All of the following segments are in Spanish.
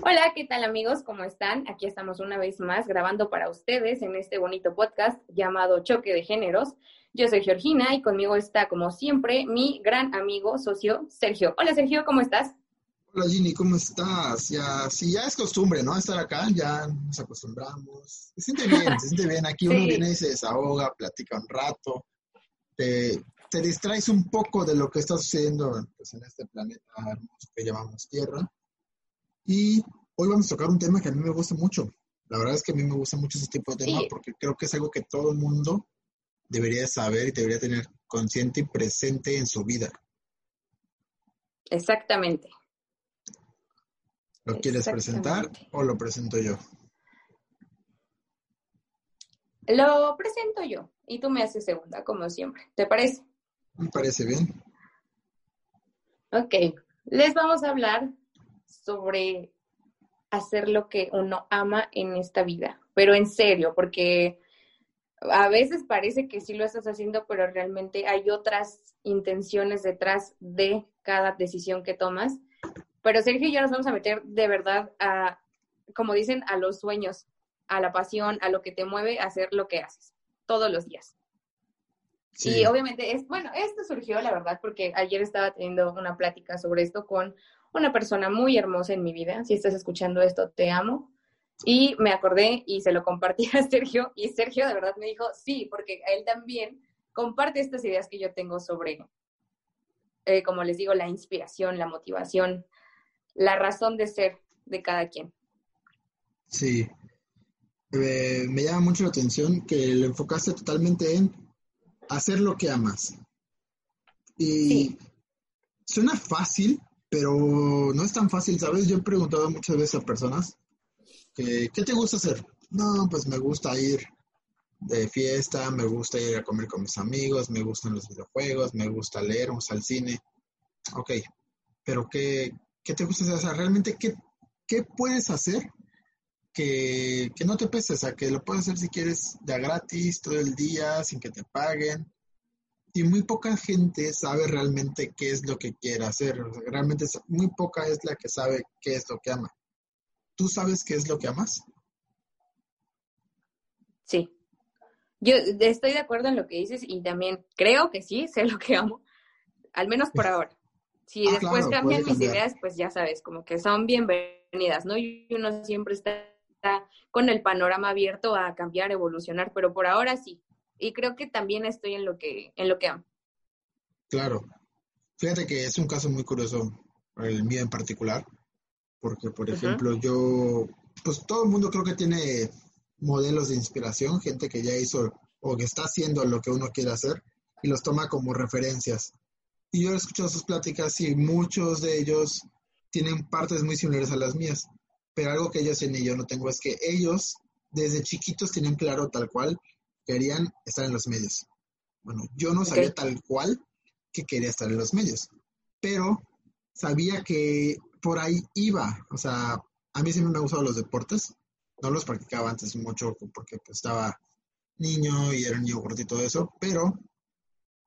Hola, ¿qué tal amigos? ¿Cómo están? Aquí estamos una vez más grabando para ustedes en este bonito podcast llamado Choque de Géneros. Yo soy Georgina y conmigo está, como siempre, mi gran amigo, socio, Sergio. Hola Sergio, ¿cómo estás? Hola Ginny, ¿cómo estás? Ya, sí, ya es costumbre, ¿no? Estar acá, ya nos acostumbramos. Se siente bien, se siente bien. Aquí uno viene y se desahoga, platica un rato, te, te, distraes un poco de lo que está sucediendo pues, en este planeta hermoso que llamamos Tierra y hoy vamos a tocar un tema que a mí me gusta mucho. La verdad es que a mí me gusta mucho ese tipo de tema porque creo que es algo que todo el mundo debería saber y debería tener consciente y presente en su vida. Exactamente. ¿Lo quieres presentar o lo presento yo? Lo presento yo y tú me haces segunda, como siempre. ¿Te parece? Me parece bien. Ok, les vamos a hablar sobre hacer lo que uno ama en esta vida, pero en serio, porque a veces parece que sí lo estás haciendo, pero realmente hay otras intenciones detrás de cada decisión que tomas. Pero Sergio y yo nos vamos a meter de verdad a, como dicen, a los sueños, a la pasión, a lo que te mueve a hacer lo que haces todos los días. Y obviamente, es, bueno, esto surgió, la verdad, porque ayer estaba teniendo una plática sobre esto con una persona muy hermosa en mi vida. Si estás escuchando esto, te amo. Y me acordé y se lo compartí a Sergio y Sergio de verdad me dijo, sí, porque él también comparte estas ideas que yo tengo sobre, eh, como les digo, la inspiración, la motivación, la razón de ser de cada quien. Sí, eh, me llama mucho la atención que lo enfocaste totalmente en hacer lo que amas. Y suena fácil, pero no es tan fácil, ¿sabes? Yo he preguntado muchas veces a personas que, ¿qué te gusta hacer? No, pues me gusta ir de fiesta, me gusta ir a comer con mis amigos, me gustan los videojuegos, me gusta leer, vamos al cine. Ok, pero ¿qué, qué te gusta hacer? O sea, realmente, ¿qué, qué puedes hacer que, que, no te pese? O sea, que lo puedes hacer si quieres ya gratis, todo el día, sin que te paguen y muy poca gente sabe realmente qué es lo que quiere hacer. realmente muy poca es la que sabe qué es lo que ama. ¿Tú sabes qué es lo que amas? Sí. Yo estoy de acuerdo en lo que dices y también creo que sí, sé lo que amo, al menos por ahora. Si ah, después cambian mis ideas, pues ya sabes, como que son bienvenidas, ¿no? Y uno siempre está con el panorama abierto a cambiar, evolucionar, pero por ahora sí, y creo que también estoy en lo que, en lo que amo. Claro. Fíjate que es un caso muy curioso, el mío en particular, porque, por ejemplo, yo, pues todo el mundo creo que tiene modelos de inspiración, gente que ya hizo o que está haciendo lo que uno quiere hacer y los toma como referencias. Y yo he escuchado sus pláticas y muchos de ellos tienen partes muy similares a las mías, pero algo que ellos tienen y yo no tengo es que ellos desde chiquitos tienen claro tal cual querían estar en los medios. Bueno, yo no sabía tal cual que quería estar en los medios, pero sabía que por ahí iba. O sea, a mí siempre me han gustado los deportes. No los practicaba antes mucho porque pues, estaba niño y era un niño gordito y todo eso, pero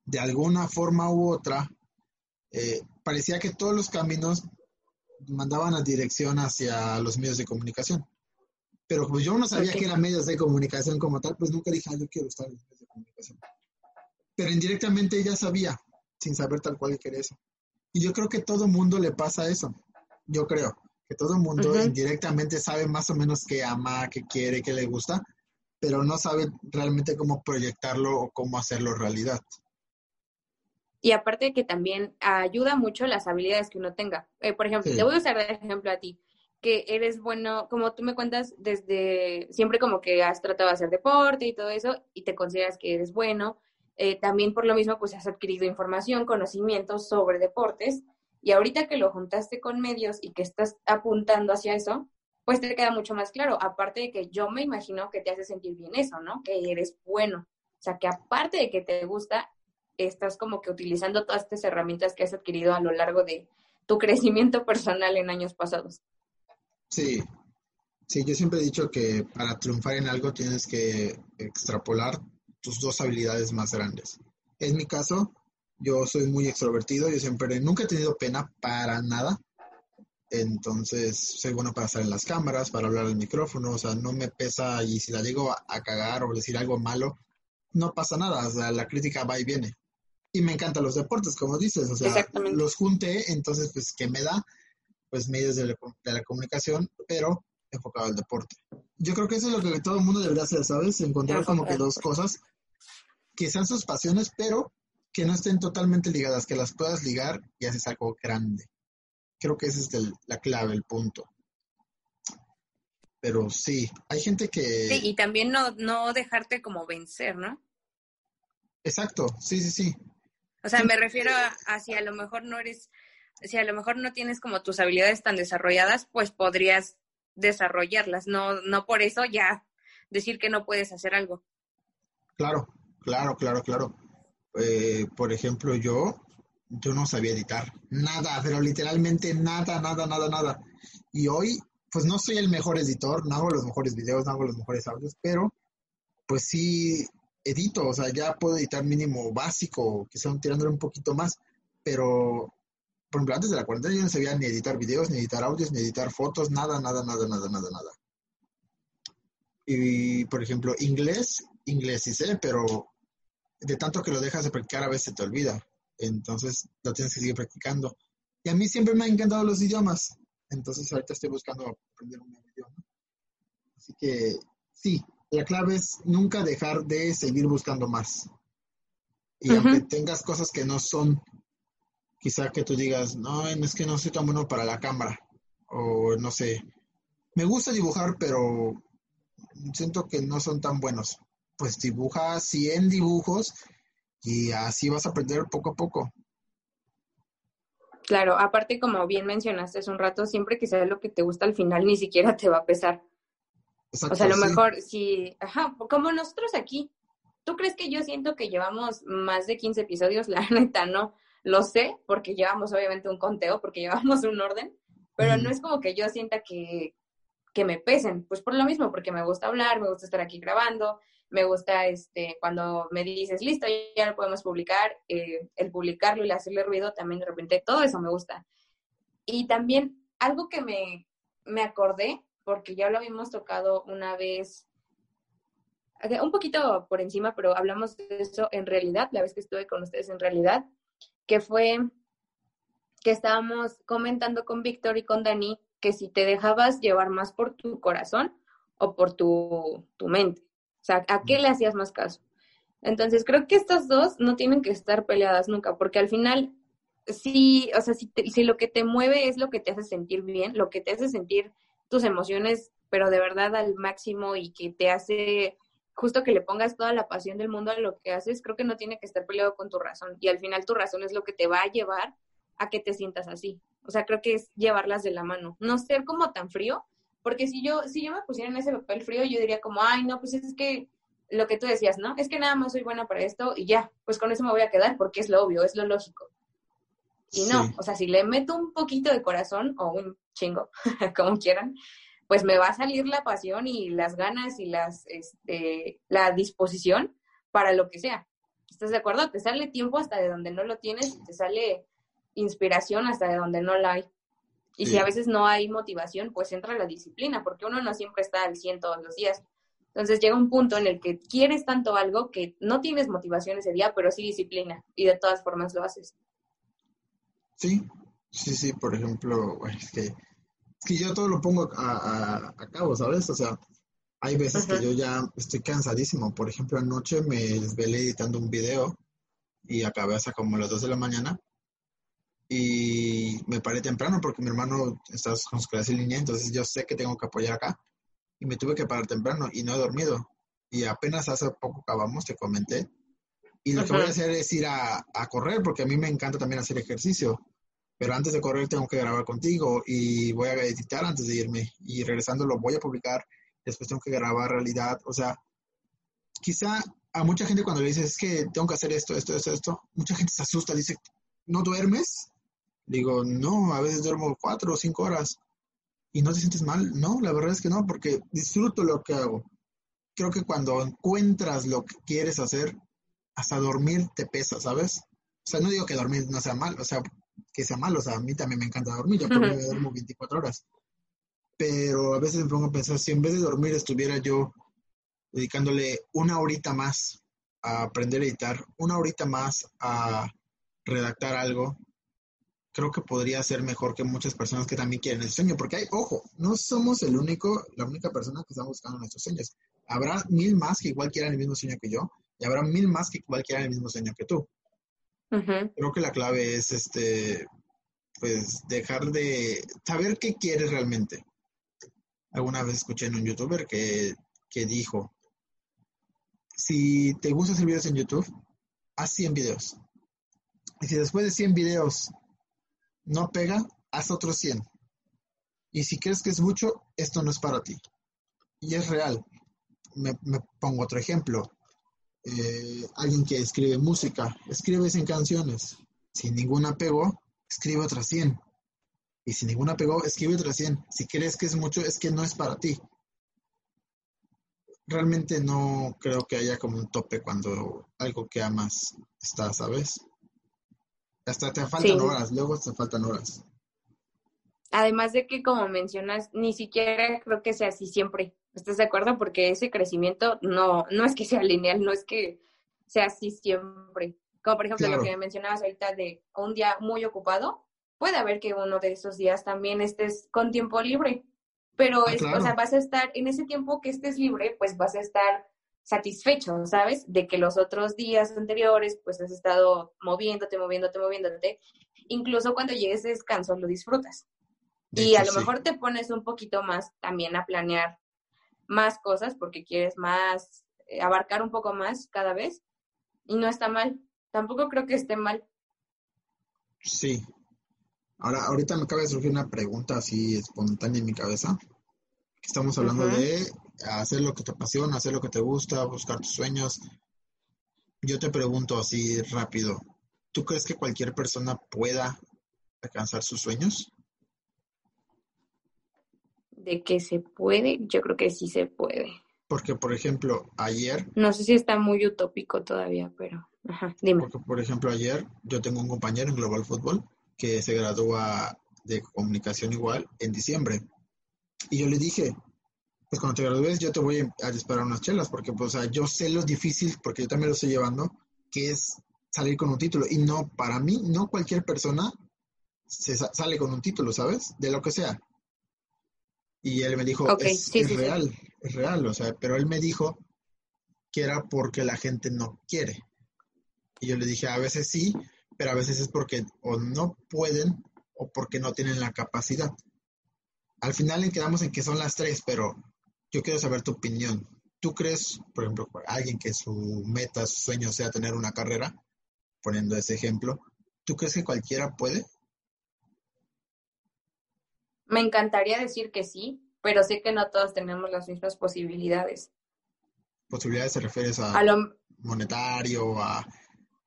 de alguna forma u otra, eh, parecía que todos los caminos mandaban a dirección hacia los medios de comunicación. Pero pues yo no sabía que eran medios de comunicación como tal, pues nunca dije, ah, yo quiero estar en medios de comunicación. Pero indirectamente ella sabía, sin saber tal cual que era eso. Y yo creo que todo mundo le pasa eso. Yo creo que todo mundo indirectamente sabe más o menos qué ama, qué quiere, qué le gusta, pero no sabe realmente cómo proyectarlo o cómo hacerlo realidad. Y aparte que también ayuda mucho las habilidades que uno tenga. Eh, por ejemplo, te voy a usar de ejemplo a ti que eres bueno, como tú me cuentas, desde siempre como que has tratado de hacer deporte y todo eso, y te consideras que eres bueno. Eh, también por lo mismo, pues has adquirido información, conocimientos sobre deportes, Y ahorita que lo juntaste con medios y que estás apuntando hacia eso, pues te queda mucho más claro. Aparte de que yo me imagino que te hace sentir bien eso, ¿no? Que eres bueno. O sea, que aparte de que te gusta, estás como que utilizando todas estas herramientas que has adquirido a lo largo de tu crecimiento personal en años pasados. Sí, sí, yo siempre he dicho que para triunfar en algo tienes que extrapolar tus dos habilidades más grandes. En mi caso, yo soy muy extrovertido, yo siempre, nunca he tenido pena para nada. Entonces, soy bueno para estar en las cámaras, para hablar al micrófono, o sea, no me pesa y si la llego a, a cagar o decir algo malo, no pasa nada, o sea, la crítica va y viene y me encantan los deportes, como dices, o sea, los junté, entonces, pues, ¿qué me da? Pues medios de la, comunicación, pero enfocado al deporte. Yo creo que eso es lo que todo el mundo debería hacer, ¿sabes? Encontrar como que dos cosas que sean sus pasiones, pero que no estén totalmente ligadas, que las puedas ligar y haces algo grande. Creo que ese es la clave, el punto. Pero sí, hay gente que... Sí, y también no, no dejarte como vencer, ¿no? Exacto, sí, sí, sí. O sea, me refiero a, si a lo mejor no eres, si a lo mejor no tienes como tus habilidades tan desarrolladas, pues podrías desarrollarlas, no, no por eso ya decir que no puedes hacer algo. Claro, claro, claro, claro. Eh, por ejemplo, yo, yo no sabía editar nada, pero literalmente nada, nada, nada, nada. Y hoy, pues no soy el mejor editor, no hago los mejores videos, no hago los mejores audios, pero pues sí edito, o sea, ya puedo editar mínimo básico, son tirándole un poquito más, pero por ejemplo, antes de la cuarentena yo no sabía ni editar videos, ni editar audios, ni editar fotos, nada, nada, nada, nada, nada, nada. Y, por ejemplo, inglés, inglés sí sé, pero de tanto que lo dejas de practicar a veces te olvida. Entonces lo tienes que seguir practicando. Y a mí siempre me han encantado los idiomas. Entonces ahorita estoy buscando aprender un nuevo idioma. Así que sí, la clave es nunca dejar de seguir buscando más. Y aunque tengas cosas que no son, quizá que tú digas, no, es que no soy tan bueno para la cámara. O no sé, me gusta dibujar, pero siento que no son tan buenos. Pues dibuja 100 dibujos y así vas a aprender poco a poco. Claro, aparte como bien mencionaste hace un rato, siempre que sea lo que te gusta al final ni siquiera te va a pesar o sea, a lo mejor si, ajá, como nosotros aquí, ¿tú crees que yo siento que llevamos más de 15 episodios? La neta, no. Lo sé, porque llevamos obviamente un conteo, porque llevamos un orden, pero no es como que yo sienta que, que me pesen, pues por lo mismo, porque me gusta hablar, me gusta estar aquí grabando, me gusta este, cuando me dices, listo, ya lo podemos publicar, eh, el publicarlo y hacerle ruido, también de repente todo eso me gusta. Y también algo que me, me acordé porque ya lo habíamos tocado una vez, un poquito por encima, pero hablamos de eso en realidad, la vez que estuve con ustedes en realidad, que fue que estábamos comentando con Víctor y con Dani que si te dejabas llevar más por tu corazón o por tu, mente. O sea, ¿a qué le hacías más caso? Entonces, creo que estas dos no tienen que estar peleadas nunca, porque al final, sí, o sea, si, si lo que te mueve es lo que te hace sentir bien, lo que te hace sentir tus emociones, pero de verdad al máximo y que te hace justo que le pongas toda la pasión del mundo a lo que haces, creo que no tiene que estar peleado con tu razón. Y al final tu razón es lo que te va a llevar a que te sientas así. O sea, creo que es llevarlas de la mano. No ser como tan frío, porque si yo, si yo me pusiera en ese papel frío, yo diría como, ay, no, pues es que lo que tú decías, ¿no? Es que nada más soy buena para esto y ya, pues con eso me voy a quedar porque es lo obvio, es lo lógico. Y no, o sea, si le meto un poquito de corazón o un chingo, como quieran, pues me va a salir la pasión y las ganas y las, este, la disposición para lo que sea. ¿Estás de acuerdo? Te sale tiempo hasta de donde no lo tienes y te sale inspiración hasta de donde no la hay. Y si a veces no hay motivación, pues entra la disciplina, porque uno no siempre está al 100 todos los días. Entonces llega un punto en el que quieres tanto algo que no tienes motivación ese día, pero sí disciplina, y de todas formas lo haces. Sí, sí, sí, por ejemplo, es que, que yo todo lo pongo a, cabo, ¿sabes? O sea, hay veces que yo ya estoy cansadísimo. Por ejemplo, anoche me desvelé editando un video y acabé hasta como las 2 de la mañana y me paré temprano porque mi hermano está con su clase en línea, entonces yo sé que tengo que apoyar acá y me tuve que parar temprano y no he dormido. Y apenas hace poco acabamos, te comenté, y lo que voy a hacer es ir a, correr, porque a mí me encanta también hacer ejercicio. Pero antes de correr tengo que grabar contigo y voy a editar antes de irme y regresando lo voy a publicar, después tengo que grabar realidad, o sea, quizá a mucha gente cuando le dices es que tengo que hacer esto, esto, esto, esto, mucha gente se asusta, dice, ¿no duermes? Digo, no, a veces duermo cuatro o cinco horas y no te sientes mal. No, la verdad es que no, porque disfruto lo que hago. Creo que cuando encuentras lo que quieres hacer, hasta dormir te pesa, ¿sabes? O sea, no digo que dormir no sea mal, o sea, que sea malo, o sea, a mí también me encanta dormir, yo por mí duermo 24 horas. Pero a veces me pongo a pensar, si en vez de dormir estuviera yo dedicándole una horita más a aprender a editar, una horita más a redactar algo, creo que podría ser mejor que muchas personas que también quieren el sueño, porque hay, ojo, no somos el único, la única persona que está buscando nuestros sueños. Habrá mil más que igual quieran el mismo sueño que yo, y habrá mil más que igual quieran el mismo sueño que tú. Creo que la clave es este, pues dejar de saber qué quieres realmente. Alguna vez escuché en un youtuber que, que dijo, si te gusta hacer videos en YouTube, haz 100 videos. Y si después de 100 videos no pega, haz otros 100. Y si crees que es mucho, esto no es para ti. Y es real. Me, pongo otro ejemplo. Eh, alguien que escribe música, escribe 100 canciones. Si ninguna pegó, escribe otras 100. Y si ninguna pegó, escribe otras 100. Si crees que es mucho, es que no es para ti realmente no creo que haya como un tope cuando algo que amas está, ¿sabes? Hasta te faltan horas, luego te faltan horas. Además de que, como mencionas, ni siquiera creo que sea así siempre. ¿Estás de acuerdo? Porque ese crecimiento no, no es que sea lineal, no es que sea así siempre. Como por ejemplo lo que mencionabas ahorita de un día muy ocupado, puede haber que uno de esos días también estés con tiempo libre pero ah, es, o sea, vas a estar, en ese tiempo que estés libre, pues vas a estar satisfecho, ¿sabes? De que los otros días anteriores, pues has estado moviéndote, moviéndote, moviéndote. Incluso cuando llegues a descanso, lo disfrutas. Y a lo mejor te pones un poquito más también a planear más cosas porque quieres más, eh, abarcar un poco más cada vez. Y no está mal. Tampoco creo que esté mal. Sí, Ahora, ahorita me acaba de surgir una pregunta así espontánea en mi cabeza. Estamos hablando de hacer lo que te apasiona, hacer lo que te gusta, buscar tus sueños. Yo te pregunto así rápido, ¿tú crees que cualquier persona pueda alcanzar sus sueños? De que se puede, yo creo que sí se puede. Porque, por ejemplo, ayer... No sé si está muy utópico todavía, pero... Ajá, dime. Porque, por ejemplo, ayer yo tengo un compañero en Global Football que se gradúa de comunicación igual en diciembre. Y yo le dije, pues cuando te gradúes yo te voy a disparar unas chelas, porque pues, o sea, yo sé lo difícil, porque yo también lo estoy llevando, que es salir con un título. Y no, para mí, no cualquier persona se sale con un título, ¿sabes? De lo que sea. Y él me dijo, es, real, es real, o sea, pero él me dijo que era porque la gente no quiere. Y yo le dije, a veces sí, pero a veces es porque o no pueden o porque no tienen la capacidad. Al final quedamos en que son las tres, pero yo quiero saber tu opinión. ¿Tú crees, por ejemplo, alguien que su meta, su sueño sea tener una carrera, poniendo ese ejemplo, ¿tú crees que cualquiera puede? Me encantaría decir que sí, pero sé que no todos tenemos las mismas posibilidades. ¿Posibilidades se refieres a, a lo... monetario, a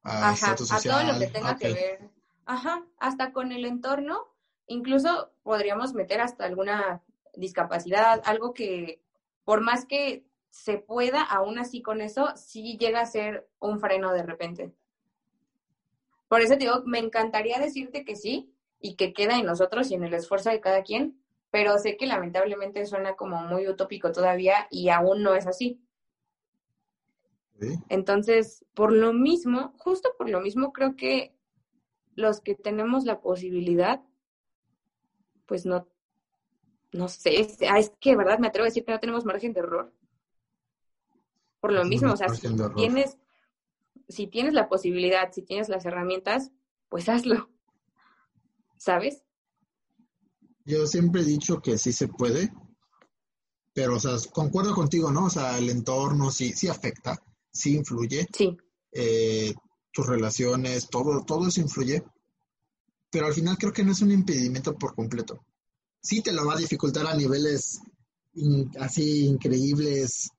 Ajá, a todo lo que tenga que ver. Ajá, hasta con el entorno, incluso podríamos meter hasta alguna discapacidad, algo que por más que se pueda, aún así con eso, sí llega a ser un freno de repente. Por eso te digo, me encantaría decirte que sí y que queda en nosotros y en el esfuerzo de cada quien, pero sé que lamentablemente suena como muy utópico todavía y aún no es así. Entonces, por lo mismo, justo por lo mismo, creo que los que tenemos la posibilidad, pues no, no sé, es, ah, es que, ¿verdad? Me atrevo a decir que no tenemos margen de error. Por lo mismo, o sea, si tienes, si tienes la posibilidad, si tienes las herramientas, pues hazlo. ¿Sabes? Yo siempre he dicho que sí se puede, pero, o sea, concuerdo contigo, ¿no? O sea, el entorno sí, sí afecta, sí influye. Sí. Eh, tus relaciones, todo, todo eso influye. pero al final creo que no es un impedimento por completo. Sí te lo va a dificultar a niveles así increíbles,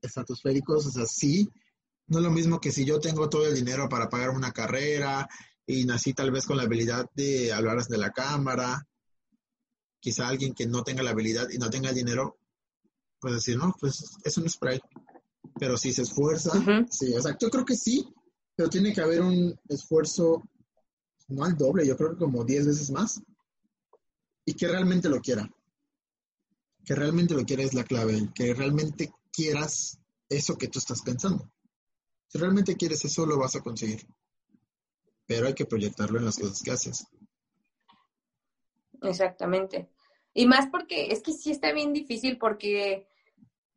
estratosféricos, o sea, sí. No es lo mismo que si yo tengo todo el dinero para pagar una carrera y nací tal vez con la habilidad de hablar de la cámara, quizá alguien que no tenga la habilidad y no tenga el dinero, pues decir, no, pues es para él. Pero si se esfuerza, sí, o sea, yo creo que sí, pero tiene que haber un esfuerzo, no al doble, yo creo que como 10 veces más, y que realmente lo quiera. Que realmente lo quiera es la clave, que realmente quieras eso que tú estás pensando. Si realmente quieres eso, lo vas a conseguir. Pero hay que proyectarlo en las cosas que haces. Exactamente. Y más porque es que sí está bien difícil porque,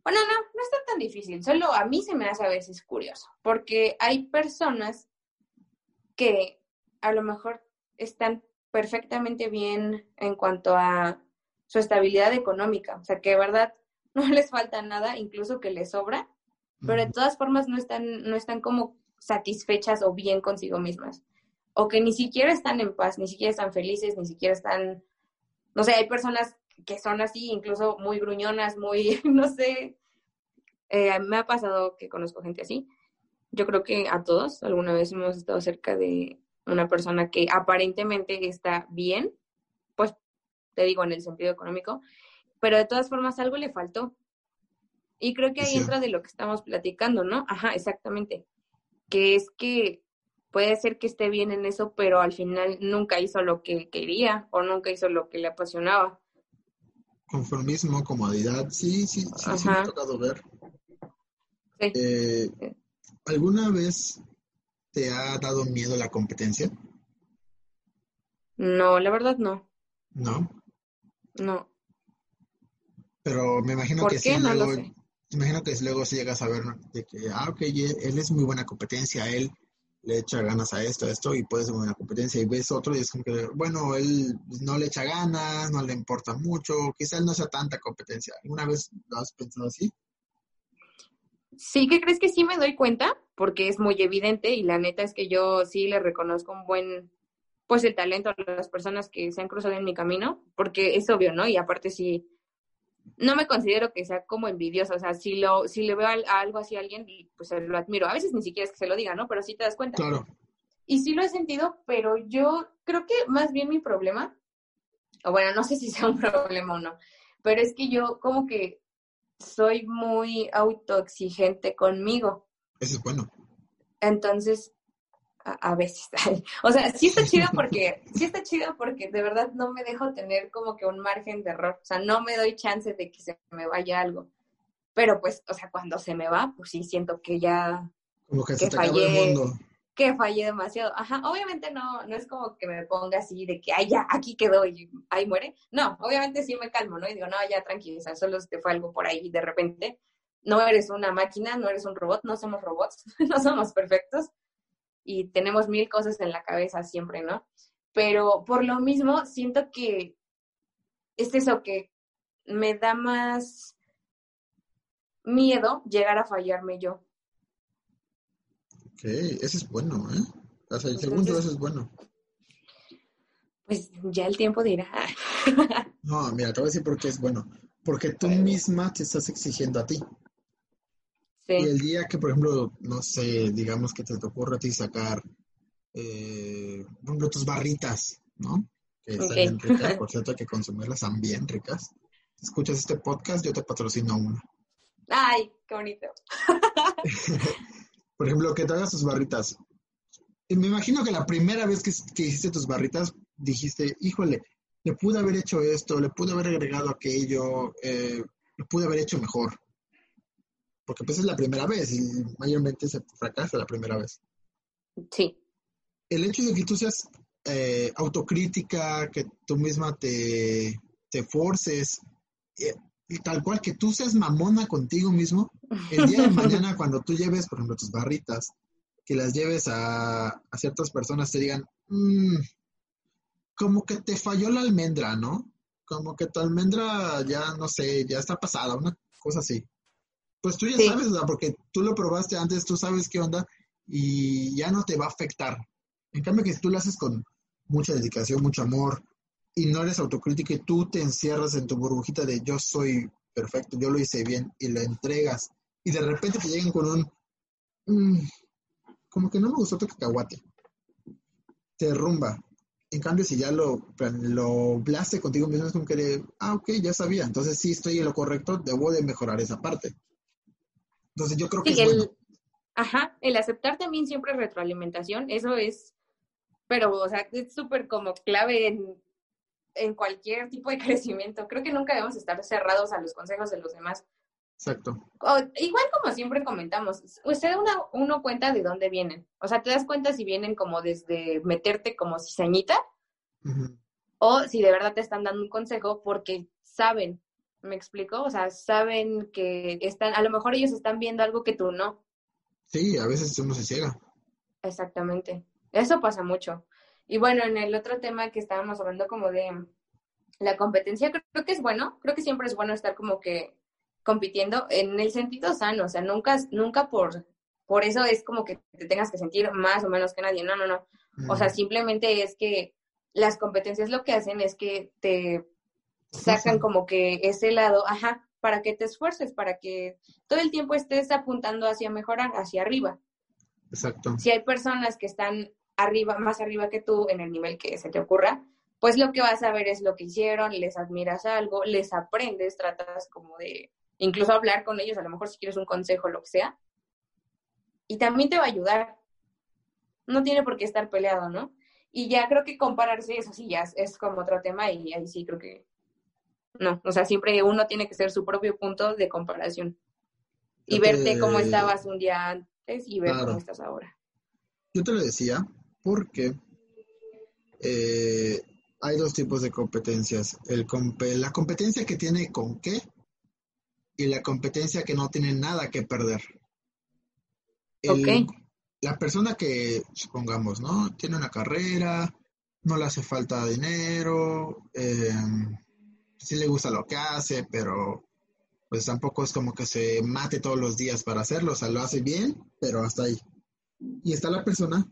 bueno, no, no está tan difícil, solo a mí se me hace a veces curioso, porque hay personas que a lo mejor están perfectamente bien en cuanto a su estabilidad económica, o sea, que de verdad no les falta nada, incluso que les sobra, pero de todas formas no están, no están como satisfechas o bien consigo mismas, o que ni siquiera están en paz, ni siquiera están felices, ni siquiera están no sé, hay personas que son así, incluso muy gruñonas, muy, no sé, eh, me ha pasado que conozco gente así. Yo creo que a todos alguna vez hemos estado cerca de una persona que aparentemente está bien, pues te digo en el sentido económico, pero de todas formas algo le faltó. Y creo que ahí entra de lo que estamos platicando, ¿no? Ajá, exactamente. Que es que puede ser que esté bien en eso, pero al final nunca hizo lo que quería o nunca hizo lo que le apasionaba. Conformismo, comodidad, sí, sí, sí, sí me ha tocado ver. Eh, ¿Alguna vez te ha dado miedo la competencia? No, la verdad no. ¿No? No. Pero me imagino que sí, luego, imagino que luego si llegas a ver de que, ah, ok, él es muy buena competencia, él le echa ganas a esto, a esto, y puedes una competencia y ves otro y es como que, bueno, él no le echa ganas, no le importa mucho, quizás no sea tanta competencia. ¿Alguna vez lo has pensado así? Sí, que crees que sí me doy cuenta, porque es muy evidente y la neta es que yo sí le reconozco un buen, pues el talento a las personas que se han cruzado en mi camino, porque es obvio, ¿no? Y aparte sí, no me considero que sea como envidiosa, o sea, si lo, si le veo a, algo así a alguien, pues lo admiro. A veces ni siquiera es que se lo diga, ¿no? Pero sí te das cuenta. Claro. Y sí lo he sentido, pero yo creo que más bien mi problema, o bueno, no sé si sea un problema o no, pero es que yo como que soy muy autoexigente conmigo. Eso es bueno. Entonces, a, veces. o sea, sí está chido porque, sí está chido porque de verdad no me dejo tener como que un margen de error. O sea, no me doy chance de que se me vaya algo. Pero pues, o sea, cuando se me va, pues sí siento que ya. Como que, se te fallé, el mundo. Que fallé demasiado. Ajá, obviamente no, no es como que me ponga así de que, ay, ya, aquí quedó y ahí muere. No, obviamente sí me calmo, ¿no? Y digo, no, ya tranquiliza, solo te fue algo por ahí de repente. No eres una máquina, no eres un robot, no somos robots, no somos perfectos y tenemos mil cosas en la cabeza siempre, ¿no? Pero por lo mismo, siento que es eso que me da más miedo llegar a fallarme yo. Ok, eso es bueno, ¿eh? O sea, según yo, eso es bueno. Pues ya el tiempo dirá. no, mira, te voy a decir por qué es bueno. Porque tú misma te estás exigiendo a ti. Y el día que, por ejemplo, no sé, digamos que te, ocurre a ti sacar, eh, por ejemplo, tus barritas, ¿no? Que están bien ricas, por cierto, hay que consumirlas, están bien ricas. Escuchas este podcast, yo te patrocino una. Ay, qué bonito. por ejemplo, que te hagas tus barritas. Y me imagino que la primera vez que, que hiciste tus barritas, dijiste, híjole, le pude haber hecho esto, le pude haber agregado aquello, eh, lo pude haber hecho mejor porque pues es la primera vez y mayormente se fracasa la primera vez. Sí. El hecho de que tú seas eh, autocrítica, que tú misma te, te forces, eh, y tal cual que tú seas mamona contigo mismo, el día de mañana cuando tú lleves, por ejemplo, tus barritas, que las lleves a, a ciertas personas, te digan, mm, como que te falló la almendra, ¿no? Como que tu almendra ya, no sé, ya está pasada, una cosa así. Pues tú ya sabes, porque tú lo probaste antes, tú sabes qué onda y ya no te va a afectar. En cambio que si tú lo haces con mucha dedicación, mucho amor, y no eres autocrítica y tú te encierras en tu burbujita de yo soy perfecto, yo lo hice bien y lo entregas, y de repente te llegan con un, mm, como que no me gustó tu cacahuate, te derrumba. En cambio, si ya lo, lo blaste contigo mismo, es como que, de, ah, ok, ya sabía, entonces sí estoy en lo correcto, debo de mejorar esa parte. Entonces yo creo que es bueno. Ajá, el aceptar también siempre retroalimentación, eso es, pero, o sea, es súper como clave en, en cualquier tipo de crecimiento. Creo que nunca debemos estar cerrados a los consejos de los demás. Exacto. igual como siempre comentamos, usted uno, uno cuenta de dónde vienen. O sea, te das cuenta si vienen como desde meterte como cizañita o si de verdad te están dando un consejo porque saben, ¿me explico? O sea, saben que están, a lo mejor ellos están viendo algo que tú no. Sí, a veces uno se ciega. Exactamente. Eso pasa mucho. Y bueno, en el otro tema que estábamos hablando como de la competencia, creo que es bueno, creo que siempre es bueno estar como que compitiendo en el sentido sano, o sea, nunca, nunca por, por eso es como que te tengas que sentir más o menos que nadie, no, no, no. O sea, simplemente es que las competencias lo que hacen es que te sacan como que ese lado, ajá, para que te esfuerces, para que todo el tiempo estés apuntando hacia mejorar, hacia arriba. Exacto. Si hay personas que están arriba, más arriba que tú en el nivel que se te ocurra, pues lo que vas a ver es lo que hicieron, les admiras algo, les aprendes, tratas como de incluso hablar con ellos, a lo mejor si quieres un consejo, lo que sea. Y también te va a ayudar. No tiene por qué estar peleado, ¿no? Y ya creo que compararse, eso sí, ya es, como otro tema y ahí sí creo que no. O sea, siempre uno tiene que ser su propio punto de comparación. Y verte cómo estabas un día antes y ver cómo estás ahora. Yo te lo decía porque eh, hay dos tipos de competencias. El la competencia que tiene con qué y la competencia que no tiene nada que perder. La persona que, supongamos, ¿no? Tiene una carrera, no le hace falta dinero, eh, sí le gusta lo que hace, pero pues tampoco es como que se mate todos los días para hacerlo, o sea, lo hace bien, pero hasta ahí. Y está la persona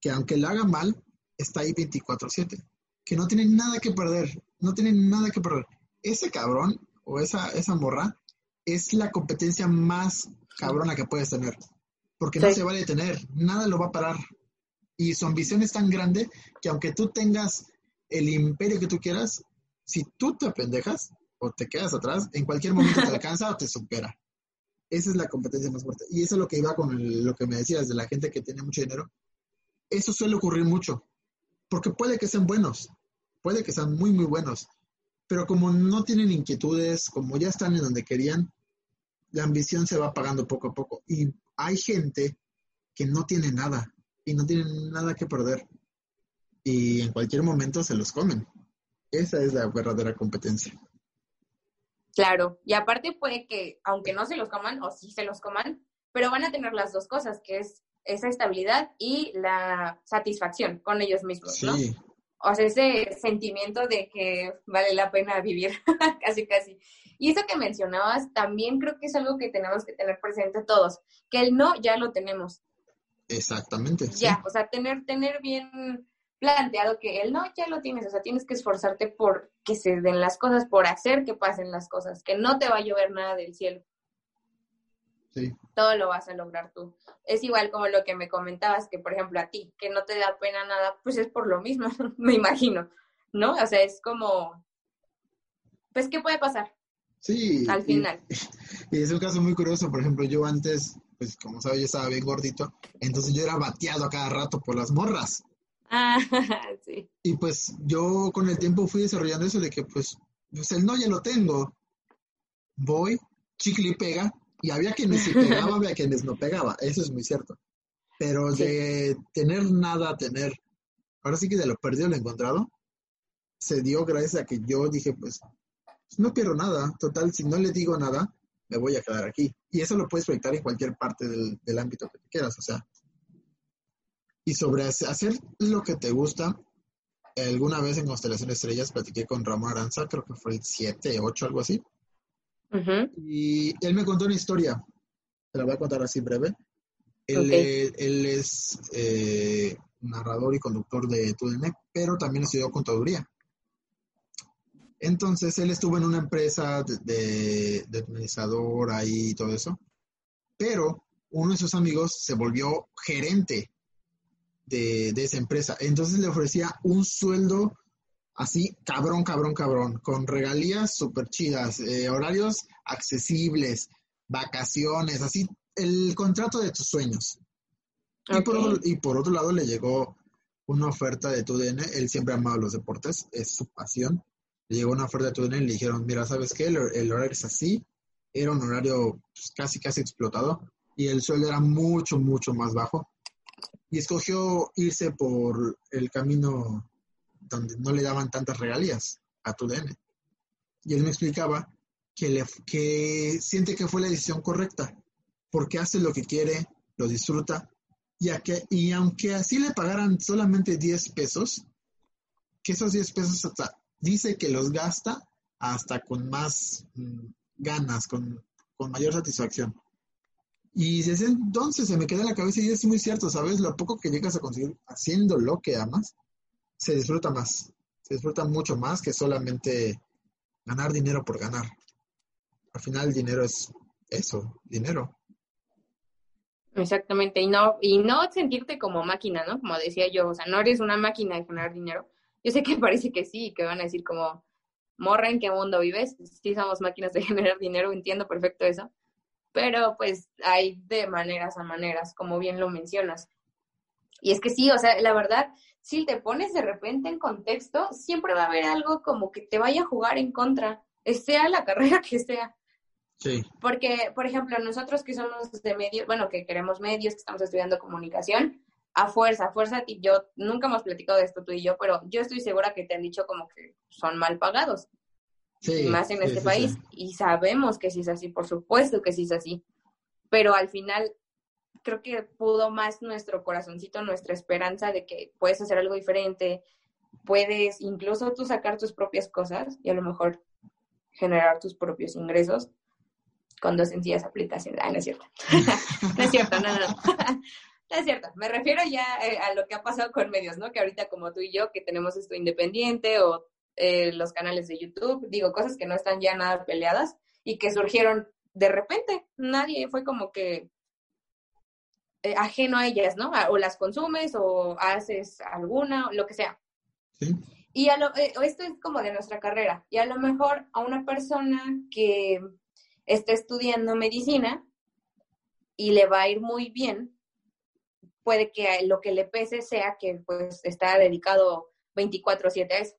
que aunque lo haga mal, está ahí 24/7, que no tiene nada que perder, no tiene nada que perder. Ese cabrón o esa, esa morra es la competencia más cabrona que puedes tener. Porque no se vale tener, nada lo va a parar. Y su ambición es tan grande que aunque tú tengas el imperio que tú quieras, si tú te apendejas o te quedas atrás, en cualquier momento te alcanza o te supera. Esa es la competencia más fuerte. Y eso es lo que iba con lo que me decías de la gente que tiene mucho dinero. Eso suele ocurrir mucho. Porque puede que sean buenos, puede que sean muy, muy buenos, pero como no tienen inquietudes, como ya están en donde querían, la ambición se va apagando poco a poco. Y hay gente que no tiene nada y no tienen nada que perder. Y en cualquier momento se los comen. Esa es la verdadera competencia. Claro, y aparte puede que, aunque no se los coman, o sí se los coman, pero van a tener las dos cosas, que es esa estabilidad y la satisfacción con ellos mismos, ¿no? Sí o sea, ese sentimiento de que vale la pena vivir, casi, casi. Y eso que mencionabas, también creo que es algo que tenemos que tener presente todos, que el no ya lo tenemos. Exactamente. Ya, o sea, tener, tener bien planteado que el no ya lo tienes, o sea, tienes que esforzarte por que se den las cosas, por hacer que pasen las cosas, que no te va a llover nada del cielo. Todo lo vas a lograr tú. Es igual como lo que me comentabas, que por ejemplo a ti, que no te da pena nada, pues es por lo mismo, me imagino, ¿no? O sea, es como, pues, ¿qué puede pasar? Sí. Al final. Y, es un caso muy curioso, por ejemplo, yo antes, pues como sabes, yo estaba bien gordito, entonces yo era bateado a cada rato por las morras. Ah, sí. Y pues yo con el tiempo fui desarrollando eso de que pues, pues el no ya lo tengo. Voy, chicle y pega, y había quienes sí pegaba, había quienes no pegaba, eso es muy cierto. Pero de tener nada, tener, ahora sí que de lo perdido lo encontrado, se dio gracias a que yo dije, pues, no quiero nada, total, si no le digo nada, me voy a quedar aquí. Y eso lo puedes proyectar en cualquier parte del, del ámbito que quieras, o sea. Y sobre hacer lo que te gusta, alguna vez en Constelación Estrellas platiqué con Ramón Aranza, creo que fue el 7, 8, algo así. Y él me contó una historia, te la voy a contar así breve. Él, es, eh, narrador y conductor de TUDN, pero también estudió contaduría. Entonces él estuvo en una empresa de, de, administrador ahí y todo eso, pero uno de sus amigos se volvió gerente de, esa empresa. Entonces le ofrecía un sueldo así, cabrón, cabrón, cabrón, con regalías súper chidas, eh, horarios accesibles, vacaciones, así, el contrato de tus sueños. Y, por, y por otro lado le llegó una oferta de TUDN, él siempre ha amado los deportes, es su pasión. Le llegó una oferta de TUDN y le dijeron, mira, ¿sabes qué? El, horario es así, era un horario pues, casi, casi explotado y el sueldo era mucho, mucho más bajo. Y escogió irse por el camino donde no le daban tantas regalías a TUDN. Y él me explicaba que, le, que siente que fue la decisión correcta, porque hace lo que quiere, lo disfruta y, que, y aunque así le pagaran solamente 10 pesos, que esos 10 pesos dice que los gasta hasta con más mm, ganas, con, mayor satisfacción. Y desde entonces se me queda en la cabeza y es muy cierto, ¿sabes? Lo poco que llegas a conseguir haciendo lo que amas, se disfruta más. Se disfruta mucho más que solamente ganar dinero por ganar. Al final el dinero es eso, dinero. Exactamente, y no, y no sentirte como máquina, ¿no? Como decía yo, o sea, no eres una máquina de generar dinero. Yo sé que parece que sí, que van a decir como, morra, ¿en qué mundo vives? Sí somos máquinas de generar dinero, entiendo perfecto eso, pero pues hay de maneras a maneras, como bien lo mencionas. Y es que sí, o sea, la verdad, si te pones de repente en contexto, siempre va a haber algo como que te vaya a jugar en contra, sea la carrera que sea. Sí. Porque, por ejemplo, nosotros que somos de medios, bueno, que queremos medios, que estamos estudiando comunicación, a fuerza, a fuerza, yo nunca hemos platicado de esto tú y yo, pero yo estoy segura que te han dicho como que son mal pagados. Sí, más en este país. Y sabemos que sí es así, por supuesto que sí es así. Pero al final creo que pudo más nuestro corazoncito, nuestra esperanza de que puedes hacer algo diferente, puedes incluso tú sacar tus propias cosas y a lo mejor generar tus propios ingresos con dos sencillas aplicaciones. Ah, no es cierto. no es cierto, no, no. no es cierto. Me refiero ya eh, a lo que ha pasado con medios, ¿no? Que ahorita como tú y yo, que tenemos esto independiente o eh, los canales de YouTube, digo, cosas que no están ya nada peleadas y que surgieron de repente. Nadie fue como que eh, ajeno a ellas, ¿no? O las consumes o haces alguna, lo que sea. ¿Sí? Y a lo, esto es como de nuestra carrera. Y a lo mejor a una persona que está estudiando medicina y le va a ir muy bien, puede que lo que le pese sea que pues está dedicado 24/7 a eso.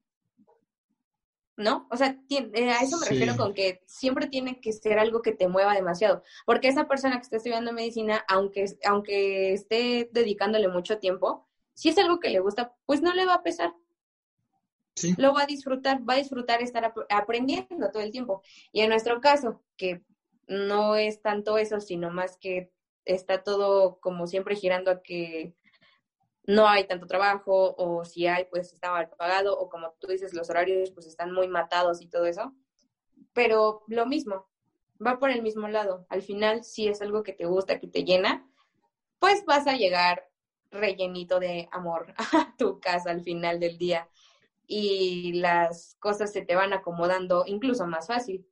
¿No? O sea, eh, a eso me refiero con que siempre tiene que ser algo que te mueva demasiado, porque esa persona que está estudiando medicina, aunque, aunque esté dedicándole mucho tiempo, si es algo que le gusta, pues no le va a pesar. Lo va a disfrutar, va a disfrutar estar aprendiendo todo el tiempo. Y en nuestro caso, que no es tanto eso, sino más que está todo como siempre girando a que no hay tanto trabajo o si hay, pues está mal pagado o como tú dices, los horarios pues están muy matados y todo eso. Pero lo mismo, va por el mismo lado. Al final, si es algo que te gusta, que te llena, pues vas a llegar rellenito de amor a tu casa al final del día y las cosas se te van acomodando incluso más fácil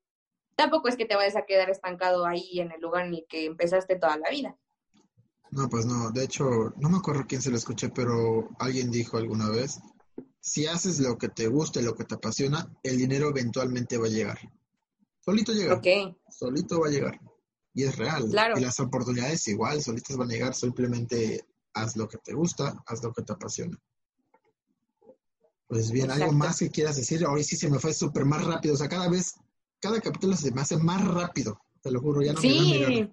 tampoco es que te vayas a quedar estancado ahí en el lugar en el que empezaste toda la vida. No, pues no. De hecho, no me acuerdo quién se lo escuché, pero alguien dijo alguna vez, si haces lo que te gusta y lo que te apasiona, el dinero eventualmente va a llegar. Solito llega. Solito va a llegar. Y es real. Claro. Y las oportunidades igual, solitas van a llegar. Simplemente haz lo que te gusta, haz lo que te apasiona. Pues bien, ¿algo más que quieras decir? Ahora sí se me fue súper más rápido. O sea, cada vez cada capítulo se me hace más rápido, te lo juro, ya no sí.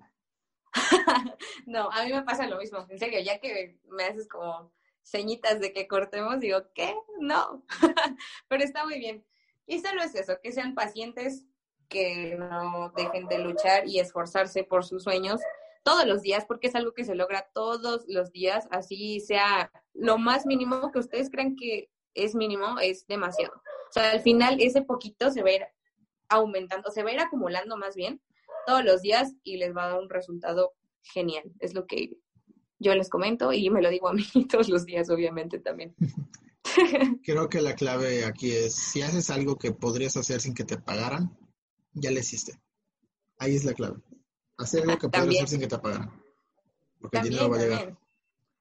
no, a mí me pasa lo mismo, en serio, ya que me haces como señitas de que cortemos, digo, ¿qué? No, pero está muy bien. Y solo es eso, que sean pacientes, que no dejen de luchar y esforzarse por sus sueños todos los días, porque es algo que se logra todos los días, así sea lo más mínimo que ustedes crean que es mínimo, es demasiado. O sea, al final ese poquito se ve aumentando, se va a ir acumulando más bien todos los días y les va a dar un resultado genial. Es lo que yo les comento y me lo digo a mí todos los días, obviamente también. Creo que la clave aquí es, si haces algo que podrías hacer sin que te pagaran, ya lo hiciste. Ahí es la clave. Hacer algo que podrías hacer sin que te pagaran. Porque el dinero va a llegar.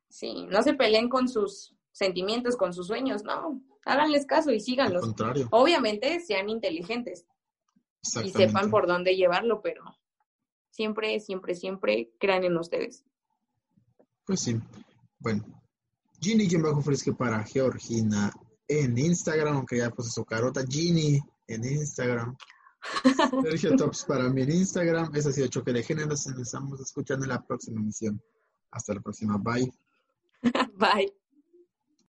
Sí, no se peleen con sus sentimientos, con sus sueños, no. Háganles caso y síganlos. Al contrario. Obviamente sean inteligentes y sepan por dónde llevarlo, pero siempre, siempre, siempre crean en ustedes. Pues sí. Bueno, Ginny quien bajo fresque para Georgina en Instagram, aunque ya puse su carota. Ginny en Instagram. Sergio Tops para mí en Instagram. Ese ha sido Choque de Géneros. Nos estamos escuchando en la próxima emisión. Hasta la próxima. Bye. Bye.